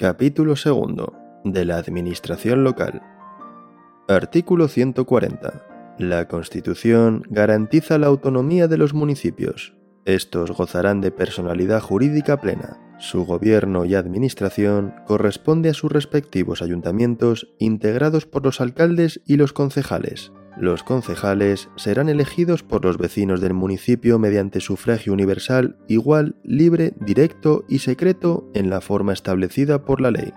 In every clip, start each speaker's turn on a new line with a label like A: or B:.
A: Capítulo 2. De la Administración Local. Artículo 140. La Constitución garantiza la autonomía de los municipios. Estos gozarán de personalidad jurídica plena. Su gobierno y administración corresponde a sus respectivos ayuntamientos integrados por los alcaldes y los concejales. Los concejales serán elegidos por los vecinos del municipio mediante sufragio universal igual, libre, directo y secreto en la forma establecida por la ley.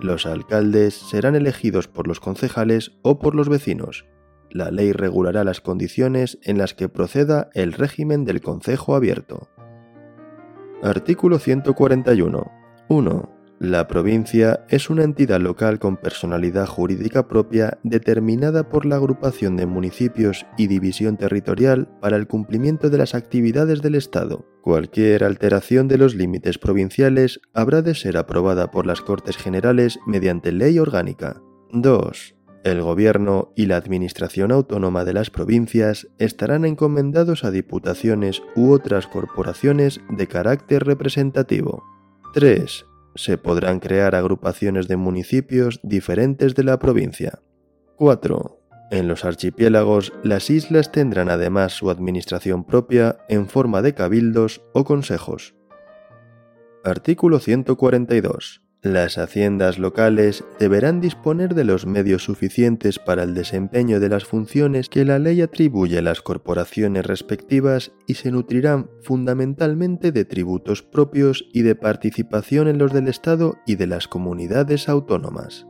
A: Los alcaldes serán elegidos por los concejales o por los vecinos. La ley regulará las condiciones en las que proceda el régimen del concejo abierto. Artículo 141. 1. La provincia es una entidad local con personalidad jurídica propia determinada por la agrupación de municipios y división territorial para el cumplimiento de las actividades del Estado. Cualquier alteración de los límites provinciales habrá de ser aprobada por las Cortes Generales mediante ley orgánica. 2. El Gobierno y la Administración Autónoma de las provincias estarán encomendados a diputaciones u otras corporaciones de carácter representativo. 3 se podrán crear agrupaciones de municipios diferentes de la provincia. 4. En los archipiélagos, las islas tendrán además su administración propia en forma de cabildos o consejos. Artículo 142. Las haciendas locales deberán disponer de los medios suficientes para el desempeño de las funciones que la ley atribuye a las corporaciones respectivas y se nutrirán fundamentalmente de tributos propios y de participación en los del Estado y de las comunidades autónomas.